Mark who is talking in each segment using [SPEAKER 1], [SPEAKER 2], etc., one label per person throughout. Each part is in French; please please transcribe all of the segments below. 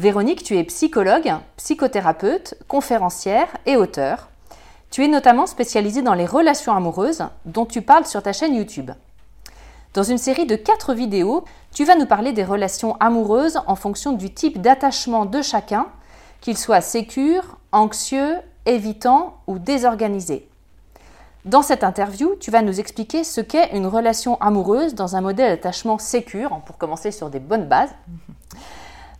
[SPEAKER 1] Véronique, tu es psychologue, psychothérapeute, conférencière et auteur. Tu es notamment spécialisée dans les relations amoureuses dont tu parles sur ta chaîne YouTube. Dans une série de quatre vidéos, tu vas nous parler des relations amoureuses en fonction du type d'attachement de chacun, qu'il soit sécure, anxieux, évitant ou désorganisé. Dans cette interview, tu vas nous expliquer ce qu'est une relation amoureuse dans un modèle d'attachement sécure, pour commencer sur des bonnes bases.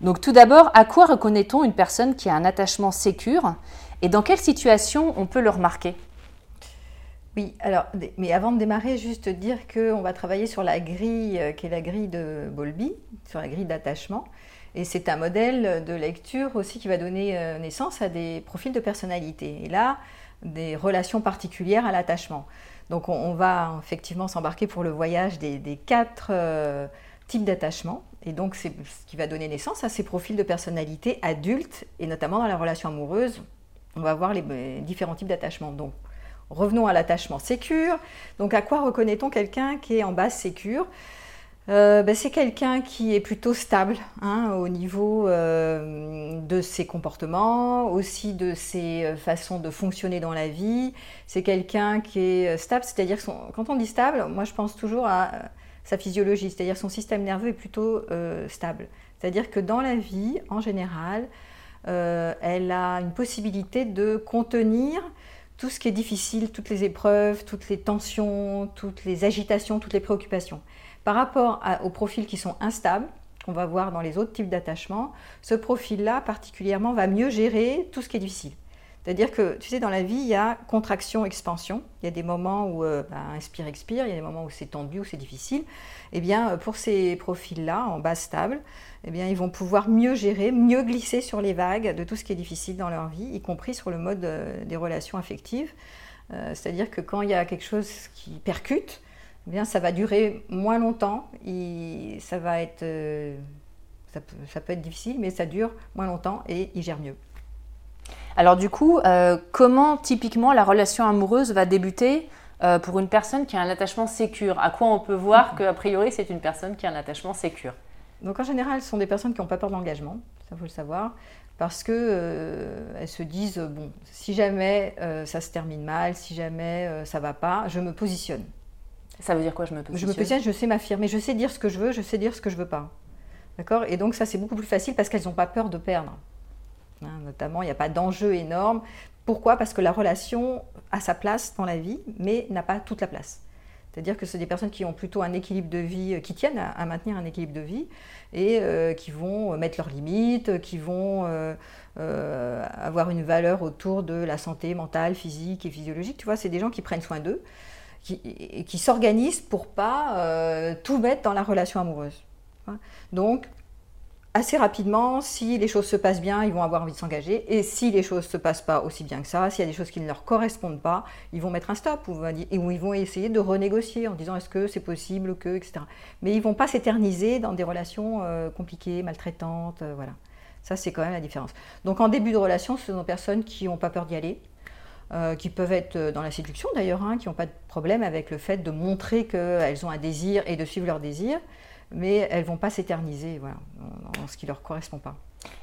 [SPEAKER 1] Donc tout d'abord, à quoi reconnaît-on une personne qui a un attachement sécure et dans quelle situation on peut le remarquer?
[SPEAKER 2] Oui, alors, mais avant de démarrer, juste dire qu'on va travailler sur la grille euh, qui est la grille de Bowlby, sur la grille d'attachement. Et c'est un modèle de lecture aussi qui va donner euh, naissance à des profils de personnalité. Et là, des relations particulières à l'attachement. Donc on, va effectivement s'embarquer pour le voyage des, quatre euh, types d'attachement. Et donc, c'est ce qui va donner naissance à ces profils de personnalité adultes, et notamment dans la relation amoureuse, on va voir les différents types d'attachement. Donc, revenons à l'attachement sécure. Donc, à quoi reconnaît-on quelqu'un qui est en base sécure? Euh, ben, c'est quelqu'un qui est plutôt stable hein, au niveau euh, de ses comportements, aussi de ses euh, façons de fonctionner dans la vie. C'est quelqu'un qui est stable, c'est-à-dire quand on dit stable, moi je pense toujours à sa physiologie, c'est-à-dire son système nerveux est plutôt euh, stable. C'est-à-dire que dans la vie, en général, euh, elle a une possibilité de contenir tout ce qui est difficile, toutes les épreuves, toutes les tensions, toutes les agitations, toutes les préoccupations. Par rapport aux profils qui sont instables, qu'on va voir dans les autres types d'attachement, ce profil-là particulièrement va mieux gérer tout ce qui est difficile. C'est-à-dire que, tu sais, dans la vie, il y a contraction, expansion. Il y a des moments où euh, bah, inspire, expire, il y a des moments où c'est tendu, où c'est difficile. Eh bien, euh, pour ces profils-là, en base stable, eh bien, ils vont pouvoir mieux gérer, mieux glisser sur les vagues de tout ce qui est difficile dans leur vie, y compris sur le mode euh, des relations affectives. C'est-à-dire que quand il y a quelque chose qui percute, eh bien, ça va durer moins longtemps. ça va être, ça peut, être difficile, mais ça dure moins longtemps et il gère mieux.
[SPEAKER 1] Alors du coup, euh, comment typiquement la relation amoureuse va débuter euh, pour une personne qui a un attachement sécure? À quoi on peut voir qu'a priori c'est une personne qui a un attachement sécure?
[SPEAKER 2] Donc en général, ce sont des personnes qui n'ont pas peur de l'engagement, ça faut le savoir, parce que euh, elles se disent bon, si jamais ça se termine mal, si jamais ça va pas, je me positionne.
[SPEAKER 1] Ça veut dire quoi je me positionne
[SPEAKER 2] Je me positionne, je sais m'affirmer, je sais dire ce que je veux, je sais dire ce que je veux pas. D'accord? Et donc ça c'est beaucoup plus facile parce qu'elles n'ont pas peur de perdre. Hein, notamment, il n'y a pas d'enjeu énorme. Pourquoi? Parce que la relation a sa place dans la vie, mais n'a pas toute la place. C'est-à-dire que c'est des personnes qui ont plutôt un équilibre de vie, euh, qui tiennent à, maintenir un équilibre de vie et euh, qui vont mettre leurs limites, qui vont avoir une valeur autour de la santé mentale, physique et physiologique. Tu vois, c'est des gens qui prennent soin d'eux, qui, qui s'organisent pour pas tout mettre dans la relation amoureuse. Donc, assez rapidement, si les choses se passent bien, ils vont avoir envie de s'engager. Et si les choses ne se passent pas aussi bien que ça, s'il y a des choses qui ne leur correspondent pas, ils vont mettre un stop ou, ils vont essayer de renégocier en disant est-ce que c'est possible que, etc. Mais ils ne vont pas s'éterniser dans des relations euh, compliquées, maltraitantes. Euh, voilà. Ça, c'est quand même la différence. Donc en début de relation, ce sont des personnes qui n'ont pas peur d'y aller. Euh, qui peuvent être dans la séduction d'ailleurs, hein, qui n'ont pas de problème avec le fait de montrer qu'elles ont un désir et de suivre leur désir mais elles vont pas s'éterniser voilà, en, ce qui leur correspond pas.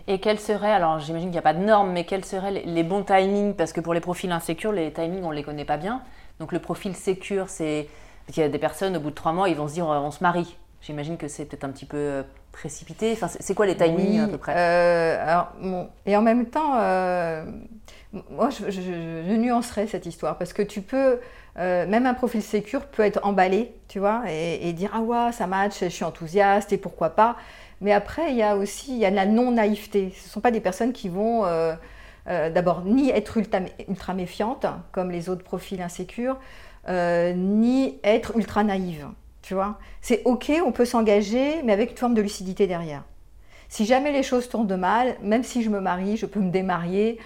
[SPEAKER 1] Et quels seraient, alors j'imagine qu'il n'y a pas de normes, mais quels seraient les, bons timings? Parce que pour les profils insécures, les timings, on ne les connaît pas bien. Donc le profil sécure, c'est. qu'il y a des personnes, au bout de trois mois, ils vont se dire on se marie. J'imagine que c'est peut-être un petit peu euh, précipité. Enfin, c'est quoi les timings à peu près?
[SPEAKER 2] euh, alors, Et en même temps, euh, moi, je, je, nuancerais cette histoire parce que tu peux euh, même un profil sécure peut être emballé, tu vois, et, dire ah ouais, ça match, je suis enthousiaste et pourquoi pas. Mais après, il y a aussi il y a la non-naïveté. Ce ne sont pas des personnes qui vont euh, euh, d'abord ni être ultra, ultra, méfiantes, comme les autres profils insécures, ni être ultra naïves. Tu vois, c'est ok, on peut s'engager, mais avec une forme de lucidité derrière. Si jamais les choses tournent de mal, même si je me marie, je peux me démarier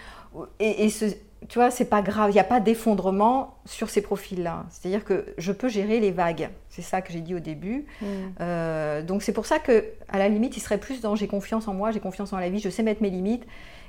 [SPEAKER 2] et, et ce, tu vois, c'est pas grave, il n'y a pas d'effondrement sur ces profils-là. C'est-à-dire que je peux gérer les vagues. C'est ça que j'ai dit au début. Mm. Euh, donc c'est pour ça que, à la limite, il serait plus dans j'ai confiance en moi, j'ai confiance en la vie, je sais mettre mes limites.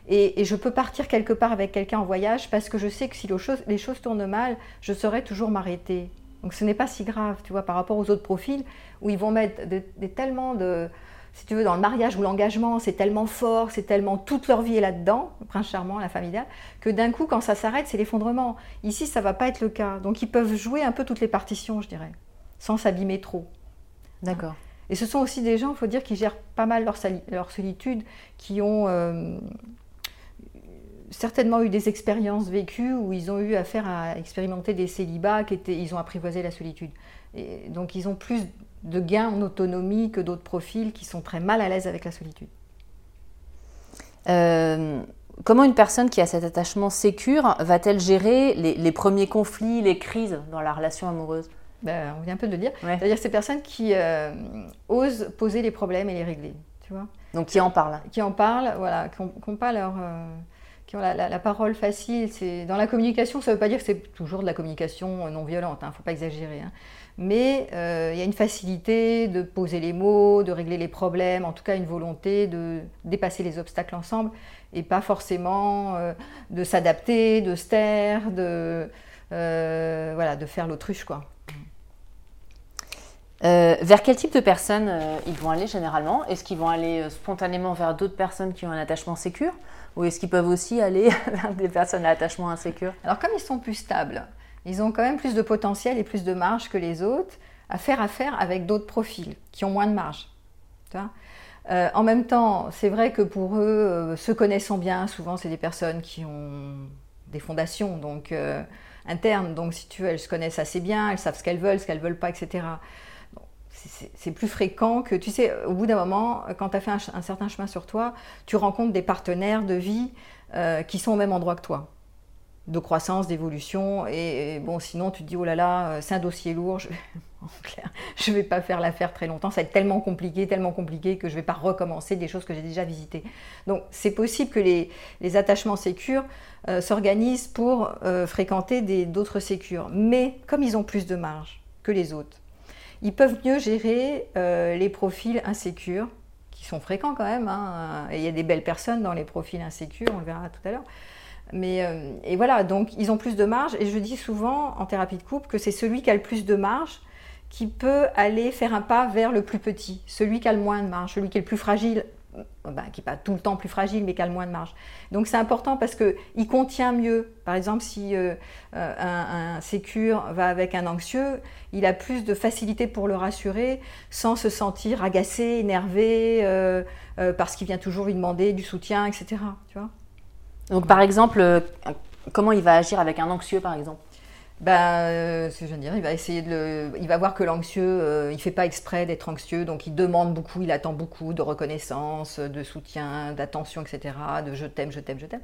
[SPEAKER 2] Et, je peux partir quelque part avec quelqu'un en voyage parce que je sais que si les choses, tournent mal, je saurai toujours m'arrêter. Donc ce n'est pas si grave, tu vois, par rapport aux autres profils où ils vont mettre des tellement de si tu veux, dans le mariage ou l'engagement, c'est tellement fort, c'est tellement toute leur vie est là-dedans, le prince charmant, la familiale, que d'un coup, quand ça s'arrête, c'est l'effondrement. Ici, ça va pas être le cas. Donc, ils peuvent jouer un peu toutes les partitions, je dirais, sans s'abîmer trop.
[SPEAKER 1] D'accord.
[SPEAKER 2] Et ce sont aussi des gens, il faut dire, qui gèrent pas mal leur, leur solitude, qui ont euh, certainement eu des expériences vécues où ils ont eu affaire à expérimenter des célibats, qui étaient, ils ont apprivoisé la solitude. Et donc, ils ont plus de gains en autonomie que d'autres profils qui sont très mal à l'aise avec la solitude.
[SPEAKER 1] Euh, comment une personne qui a cet attachement sécure va-t-elle gérer les, premiers conflits, les crises dans la relation amoureuse?
[SPEAKER 2] Ben, On vient un peu de le dire. C'est-à-dire ces personnes qui euh, osent poser les problèmes et les régler. Tu vois
[SPEAKER 1] Donc qui en parlent
[SPEAKER 2] Qui en parlent, voilà, qui n'ont pas leur... Euh, qui ont la, parole facile. Dans la communication, ça ne veut pas dire que c'est toujours de la communication non violente, il hein, ne faut pas exagérer. Hein mais euh, il y a une facilité de poser les mots, de régler les problèmes, en tout cas une volonté de dépasser les obstacles ensemble et pas forcément euh, de s'adapter, de se taire, de, euh, voilà, de faire l'autruche. quoi.
[SPEAKER 1] vers quel type de personnes ils vont aller généralement? Est-ce qu'ils vont aller spontanément vers d'autres personnes qui ont un attachement sécure? Ou est-ce qu'ils peuvent aussi aller vers des personnes à attachement insécure?
[SPEAKER 2] Alors comme ils sont plus stables, ils ont quand même plus de potentiel et plus de marge que les autres à faire affaire avec d'autres profils qui ont moins de marge. Euh, en même temps, c'est vrai que pour eux, euh, se connaissant bien, souvent c'est des personnes qui ont des fondations donc euh, internes, donc si tu veux, elles se connaissent assez bien, elles savent ce qu'elles veulent, ce qu'elles veulent pas, etc. c'est plus fréquent que, tu sais, au bout d'un moment, quand tu as fait un, certain chemin sur toi, tu rencontres des partenaires de vie qui sont au même endroit que toi de croissance, d'évolution. Et, bon, sinon, tu te dis, oh là là, euh, c'est un dossier lourd, je, ne vais pas faire l'affaire très longtemps, ça va être tellement compliqué, tellement compliqué que je vais pas recommencer des choses que j'ai déjà visitées. Donc, c'est possible que les, attachements sécures euh, s'organisent pour euh, fréquenter d'autres sécures. Mais comme ils ont plus de marge que les autres, ils peuvent mieux gérer les profils insécures, qui sont fréquents quand même. Hein, et il y a des belles personnes dans les profils insécures, on le verra tout à l'heure. Mais, euh, et voilà, donc ils ont plus de marge. Et je dis souvent en thérapie de couple que c'est celui qui a le plus de marge qui peut aller faire un pas vers le plus petit, celui qui a le moins de marge, celui qui est le plus fragile, ben, qui n'est pas tout le temps plus fragile, mais qui a le moins de marge. Donc c'est important parce qu'il contient mieux. Par exemple, si euh, un, un, sécure va avec un anxieux, il a plus de facilité pour le rassurer sans se sentir agacé, énervé, parce qu'il vient toujours lui demander du soutien, etc. Tu vois
[SPEAKER 1] donc par exemple, euh, comment il va agir avec un anxieux par exemple
[SPEAKER 2] ben, ce que je veux dire, il va essayer de le, il va voir que l'anxieux, euh, il fait pas exprès d'être anxieux, donc il demande beaucoup, il attend beaucoup de reconnaissance, de soutien, d'attention, etc., de je t'aime, je t'aime, je t'aime.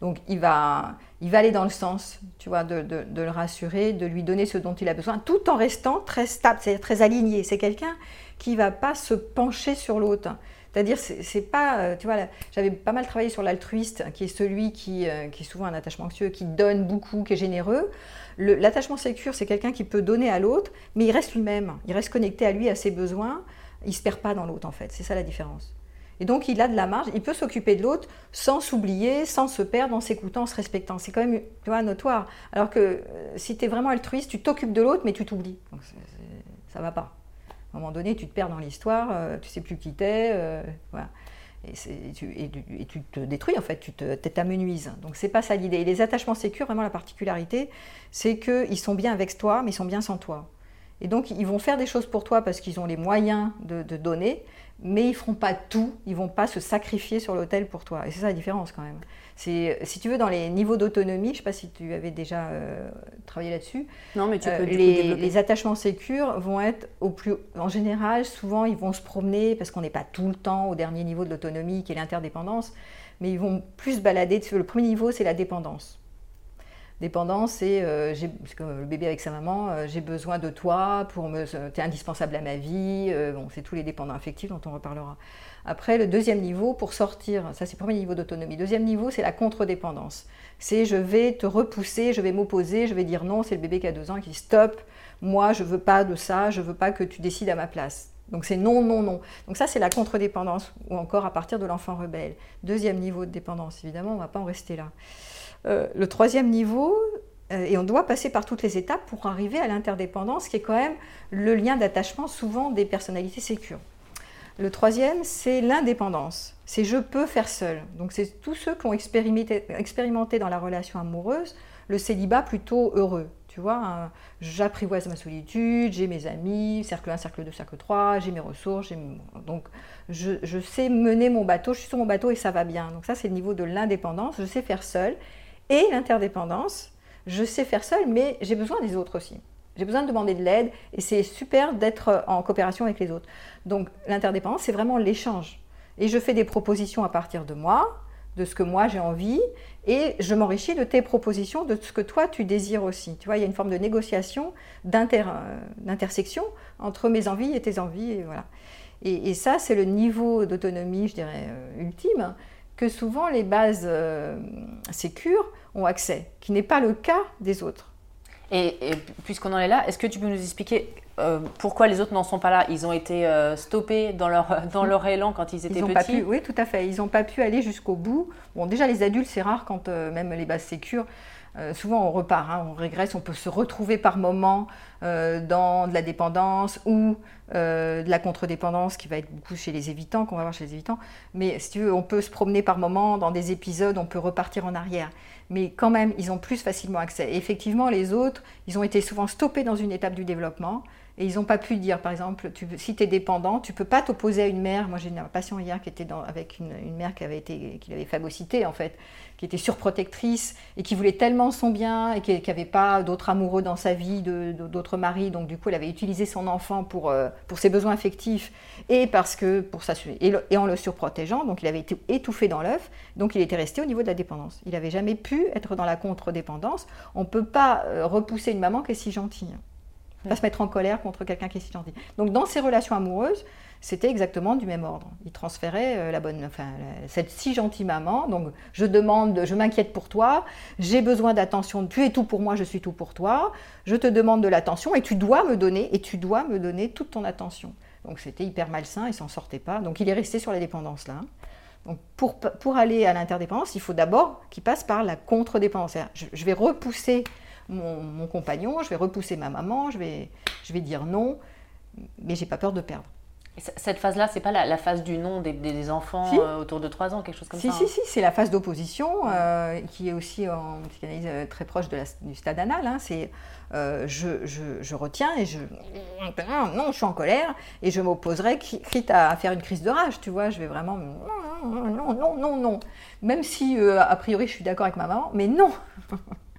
[SPEAKER 2] Donc il va, il va aller dans le sens, tu vois, de, de, de, le rassurer, de lui donner ce dont il a besoin, tout en restant très stable, c'est très aligné. C'est quelqu'un qui va pas se pencher sur l'autre. C'est-à-dire, c'est pas, euh, tu vois, j'avais pas mal travaillé sur l'altruiste, qui est celui qui, qui est souvent un attachement anxieux, qui donne beaucoup, qui est généreux. L'attachement sécure, c'est quelqu'un qui peut donner à l'autre, mais il reste lui-même, il reste connecté à lui, à ses besoins, il ne se perd pas dans l'autre en fait, c'est ça la différence. Et donc il a de la marge, il peut s'occuper de l'autre sans s'oublier, sans se perdre, en s'écoutant, en se respectant. C'est quand même tu vois, notoire. Alors que euh, si tu es vraiment altruiste, tu t'occupes de l'autre, mais tu t'oublies. Donc ça va pas. À un moment donné, tu te perds dans l'histoire, euh, tu sais plus qui t'es. Euh, voilà et, tu, et, tu, te détruis en fait, tu t'amenuises. Donc c'est pas ça l'idée. Et les attachements sécures, vraiment la particularité, c'est qu'ils sont bien avec toi, mais ils sont bien sans toi. Et donc ils vont faire des choses pour toi parce qu'ils ont les moyens de, de donner, mais ils feront pas tout, ils vont pas se sacrifier sur l'autel pour toi. Et c'est ça la différence quand même. C'est, si tu veux, dans les niveaux d'autonomie, je ne sais pas si tu avais déjà euh, travaillé là-dessus.
[SPEAKER 1] Non, mais tu peux. Euh,
[SPEAKER 2] les, les, attachements sécures vont être au plus. En général, souvent, ils vont se promener parce qu'on n'est pas tout le temps au dernier niveau de l'autonomie qui est l'interdépendance, mais ils vont plus se balader. Le premier niveau, c'est la dépendance. Dépendance, c'est euh, comme le bébé avec sa maman, j'ai besoin de toi pour me, es indispensable à ma vie. bon, c'est tous les dépendants affectifs dont on reparlera. Après, le deuxième niveau, pour sortir, ça c'est le premier niveau d'autonomie. Deuxième niveau, c'est la contre-dépendance. C'est je vais te repousser, je vais m'opposer, je vais dire non, c'est le bébé qui a deux ans qui dit stop, moi je veux pas de ça, je veux pas que tu décides à ma place. Donc c'est non, non, non. Donc ça c'est la contre-dépendance, ou encore à partir de l'enfant rebelle. Deuxième niveau de dépendance, évidemment, on ne va pas en rester là. Euh, le troisième niveau, euh, et on doit passer par toutes les étapes pour arriver à l'interdépendance, qui est quand même le lien d'attachement souvent des personnalités sécures. Le troisième, c'est l'indépendance. C'est je peux faire seul. Donc c'est tous ceux qui ont expérimenté, dans la relation amoureuse le célibat plutôt heureux. Tu vois, j'apprivoise ma solitude, j'ai mes amis, cercle 1, cercle 2, cercle 3, j'ai mes ressources, donc je, je, sais mener mon bateau, je suis sur mon bateau et ça va bien. Donc ça, c'est le niveau de l'indépendance, je sais faire seul. Et l'interdépendance, je sais faire seul, mais j'ai besoin des autres aussi. J'ai besoin de demander de l'aide et c'est super d'être en coopération avec les autres. Donc l'interdépendance, c'est vraiment l'échange. Et je fais des propositions à partir de moi, de ce que moi j'ai envie, et je m'enrichis de tes propositions, de ce que toi tu désires aussi. Tu vois, il y a une forme de négociation, euh, d'intersection entre mes envies et tes envies, et voilà. Et, ça, c'est le niveau d'autonomie, je dirais, euh, ultime, que souvent les bases euh, sécures ont accès, qui n'est pas le cas des autres.
[SPEAKER 1] Et, puisqu'on en est là, est-ce que tu peux nous expliquer euh, pourquoi les autres n'en sont pas là? Ils ont été euh, stoppés dans leur, dans leur élan quand ils étaient
[SPEAKER 2] ils
[SPEAKER 1] petits
[SPEAKER 2] pas pu, Oui, tout à fait. Ils n'ont pas pu aller jusqu'au bout. Bon, déjà, les adultes, c'est rare quand euh, même les bases sécures. Souvent, on repart, hein, on régresse, on peut se retrouver par moments dans de la dépendance ou de la contre-dépendance qui va être beaucoup chez les évitants, qu'on va voir chez les évitants. Mais si tu veux, on peut se promener par moments dans des épisodes, on peut repartir en arrière mais quand même, ils ont plus facilement accès. Et effectivement, les autres, ils ont été souvent stoppés dans une étape du développement et ils n'ont pas pu dire, par exemple, si tu es dépendant, tu peux pas t'opposer à une mère. Moi, j'ai une patient hier qui était avec une, mère qui avait été, qui avait phagocyté en fait, qui était surprotectrice et qui voulait tellement son bien et qui n'avait pas d'autres amoureux dans sa vie, d'autres maris. Donc du coup, elle avait utilisé son enfant pour, euh, ses besoins affectifs et parce que pour et, et, en le surprotégeant. Donc il avait été étouffé dans l'œuf. Donc il était resté au niveau de la dépendance. Il n'avait jamais pu être dans la contre-dépendance. On ne peut pas euh, repousser une maman qui est si gentille pas se mettre en colère contre quelqu'un qui est si gentil. Donc dans ces relations amoureuses, c'était exactement du même ordre. Il transférait euh, la bonne, enfin, cette si gentille maman. Donc je demande, je m'inquiète pour toi, j'ai besoin d'attention, tu es tout pour moi, je suis tout pour toi. Je te demande de l'attention et tu dois me donner, et tu dois me donner toute ton attention. Donc c'était hyper malsain, il s'en sortait pas. Donc il est resté sur la dépendance là. Donc pour, pour aller à l'interdépendance, il faut d'abord qu'il passe par la contre-dépendance. Je vais repousser mon, compagnon, je vais repousser ma maman, je vais, je vais dire non, mais j'ai pas peur de perdre.
[SPEAKER 1] cette phase-là, c'est pas la, phase du non des, enfants euh, autour de 3 ans, quelque chose comme
[SPEAKER 2] ça
[SPEAKER 1] Si,
[SPEAKER 2] si, si, c'est la phase d'opposition euh, qui est aussi en psychanalyse euh, très proche de la, du stade anal. Hein. c'est je, je, je, retiens et je. Non, je suis en colère et je m'opposerai, quitte à faire une crise de rage, tu vois. Je vais vraiment. Non, non, non, non, non. Même si, a priori, je suis d'accord avec ma maman, mais non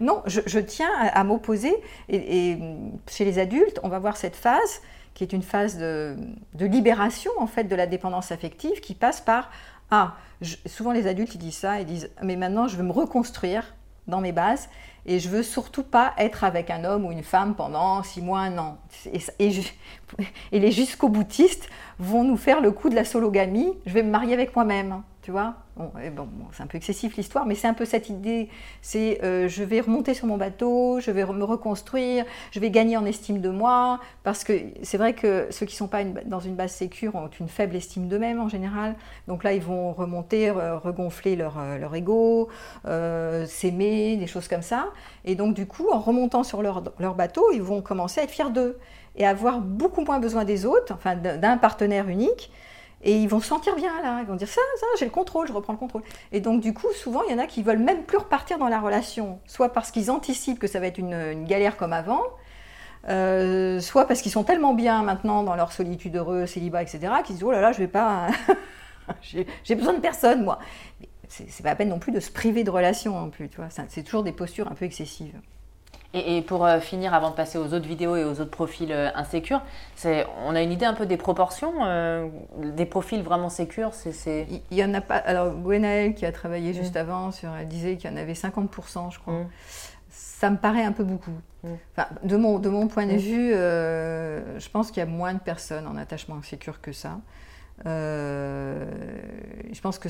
[SPEAKER 2] non, je, tiens à, m'opposer. Et, chez les adultes, on va voir cette phase qui est une phase de, libération en fait de la dépendance affective qui passe par ah souvent les adultes ils disent ça ils disent mais maintenant je veux me reconstruire dans mes bases et je veux surtout pas être avec un homme ou une femme pendant six mois, un an. Et, et les jusqu'au-boutistes vont nous faire le coup de la sologamie. Je vais me marier avec moi-même tu vois c'est un peu excessif l'histoire, mais c'est un peu cette idée, c'est euh, je vais remonter sur mon bateau, je vais me reconstruire, je vais gagner en estime de moi, parce que c'est vrai que ceux qui ne sont pas dans une base sécure ont une faible estime d'eux-mêmes en général, donc là ils vont remonter, regonfler leur, euh, ego, euh, s'aimer, des choses comme ça, et donc du coup en remontant sur leur, leur bateau, ils vont commencer à être fiers d'eux et avoir beaucoup moins besoin des autres, enfin d'un partenaire unique, et ils vont se sentir bien là, ils vont dire ça, ça, j'ai le contrôle, je reprends le contrôle. Et donc du coup, souvent, il y en a qui veulent même plus repartir dans la relation, soit parce qu'ils anticipent que ça va être une, galère comme avant, euh, soit parce qu'ils sont tellement bien maintenant dans leur solitude heureuse, célibat, etc., qu'ils se disent oh là là, je vais pas, j'ai besoin de personne moi. C'est pas la peine non plus de se priver de relations non plus, tu vois. C'est toujours des postures un peu excessives.
[SPEAKER 1] Et, pour euh, finir, avant de passer aux autres vidéos et aux autres profils euh, insécures, on a une idée un peu des proportions euh, Des profils vraiment sécures
[SPEAKER 2] c'est, Il y en a pas. Alors, Gwenaël, qui a travaillé juste mm. avant, sur, elle disait qu'il y en avait 50%, je crois. Mm. Ça me paraît un peu beaucoup. Mm. Enfin, de, mon, de mon point de vue, je pense qu'il y a moins de personnes en attachement sécure que ça. Euh, je pense que,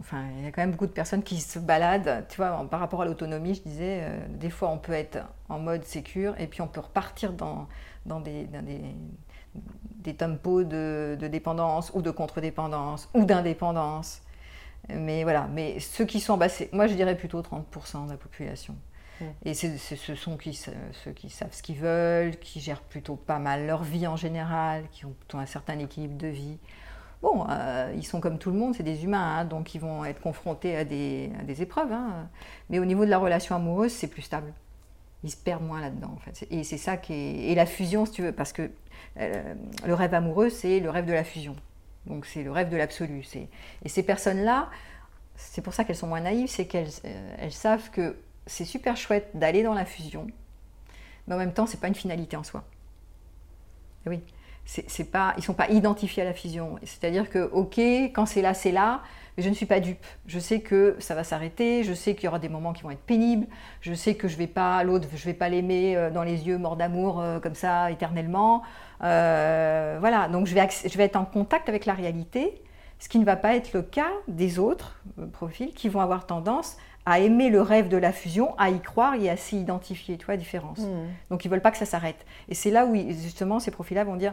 [SPEAKER 2] enfin, il y a quand même beaucoup de personnes qui se baladent, tu vois, par rapport à l'autonomie, je disais, euh, des fois on peut être en mode sécure et puis on peut repartir dans, dans, des, des, tempos de, dépendance ou de contre-dépendance ou d'indépendance. Mais voilà, mais ceux qui sont, bah, moi je dirais plutôt 30% de la population. Et ce sont qui, ceux qui savent ce qu'ils veulent, qui gèrent plutôt pas mal leur vie en général, qui ont plutôt un certain équilibre de vie. Bon, euh, ils sont comme tout le monde, c'est des humains, hein, donc ils vont être confrontés à des, épreuves. Hein. Mais au niveau de la relation amoureuse, c'est plus stable. Ils se perdent moins là-dedans, en fait. Et c'est ça qui est... La fusion, si tu veux, parce que euh, le rêve amoureux, c'est le rêve de la fusion. Donc c'est le rêve de l'absolu. Et ces personnes-là, c'est pour ça qu'elles sont moins naïves, c'est qu'elles euh, savent que c'est super chouette d'aller dans la fusion, mais en même temps, c'est pas une finalité en soi. oui ils sont pas identifiés à la fusion. C'est-à-dire que, ok, quand c'est là, c'est là, mais je ne suis pas dupe. Je sais que ça va s'arrêter, je sais qu'il y aura des moments qui vont être pénibles, je sais que je vais pas, l'autre, je vais pas l'aimer euh, dans les yeux, mort d'amour, euh, comme ça, éternellement. Euh, voilà, donc je vais être en contact avec la réalité, ce qui ne va pas être le cas des autres profils qui vont avoir tendance à aimer le rêve de la fusion, à y croire et à s'y identifier, tu vois la différence. Hmm. Donc ils veulent pas que ça s'arrête. Et c'est là où justement ces profils-là vont dire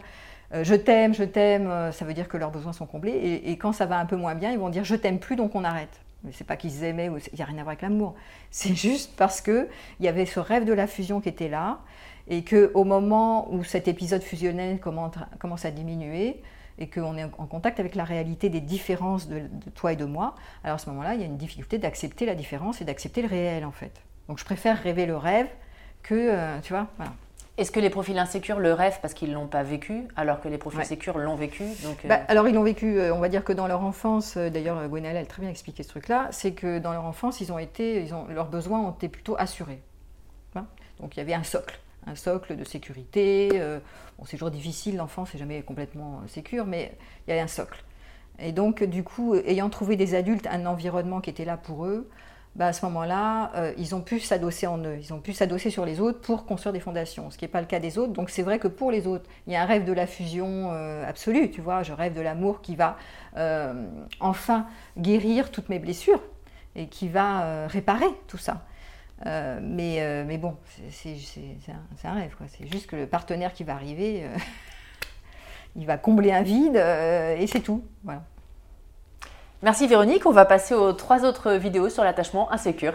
[SPEAKER 2] euh, je t'aime, je t'aime, euh, ça veut dire que leurs besoins sont comblés. Et, quand ça va un peu moins bien, ils vont dire je t'aime plus, donc on arrête. Mais c'est pas qu'ils aimaient, il n'y a rien à voir avec l'amour. C'est juste parce que il y avait ce rêve de la fusion qui était là, et que au moment où cet épisode fusionnel commence à diminuer, et qu'on est en contact avec la réalité des différences de, toi et de moi, alors à ce moment-là, il y a une difficulté d'accepter la différence et d'accepter le réel en fait. Donc je préfère rêver le rêve que, euh, tu vois, voilà.
[SPEAKER 1] Est-ce que les profils insécures le rêvent parce qu'ils ne l'ont pas vécu, alors que les profils sécures l'ont vécu donc,
[SPEAKER 2] euh, bah, Alors ils l'ont vécu, euh, on va dire que dans leur enfance, d'ailleurs Gwenaëlle a très bien expliqué ce truc-là, c'est que dans leur enfance, ils ont été, ils ont, leurs besoins ont été plutôt assurés. Hein. donc il y avait un socle un socle de sécurité. Euh, bon, c'est toujours difficile, l'enfant, c'est jamais complètement euh, sécure, mais il y a un socle. Et donc, du coup, ayant trouvé des adultes, un environnement qui était là pour eux, bah, à ce moment-là, euh, ils ont pu s'adosser en eux, ils ont pu s'adosser sur les autres pour construire des fondations, ce qui n'est pas le cas des autres. Donc c'est vrai que pour les autres, il y a un rêve de la fusion absolue, tu vois, je rêve de l'amour qui va enfin guérir toutes mes blessures et qui va réparer tout ça. Euh, mais, euh, mais bon, c'est un, rêve. C'est juste que le partenaire qui va arriver, euh, il va combler un vide et c'est tout.
[SPEAKER 1] Merci Véronique. On va passer aux trois autres vidéos sur l'attachement insécure.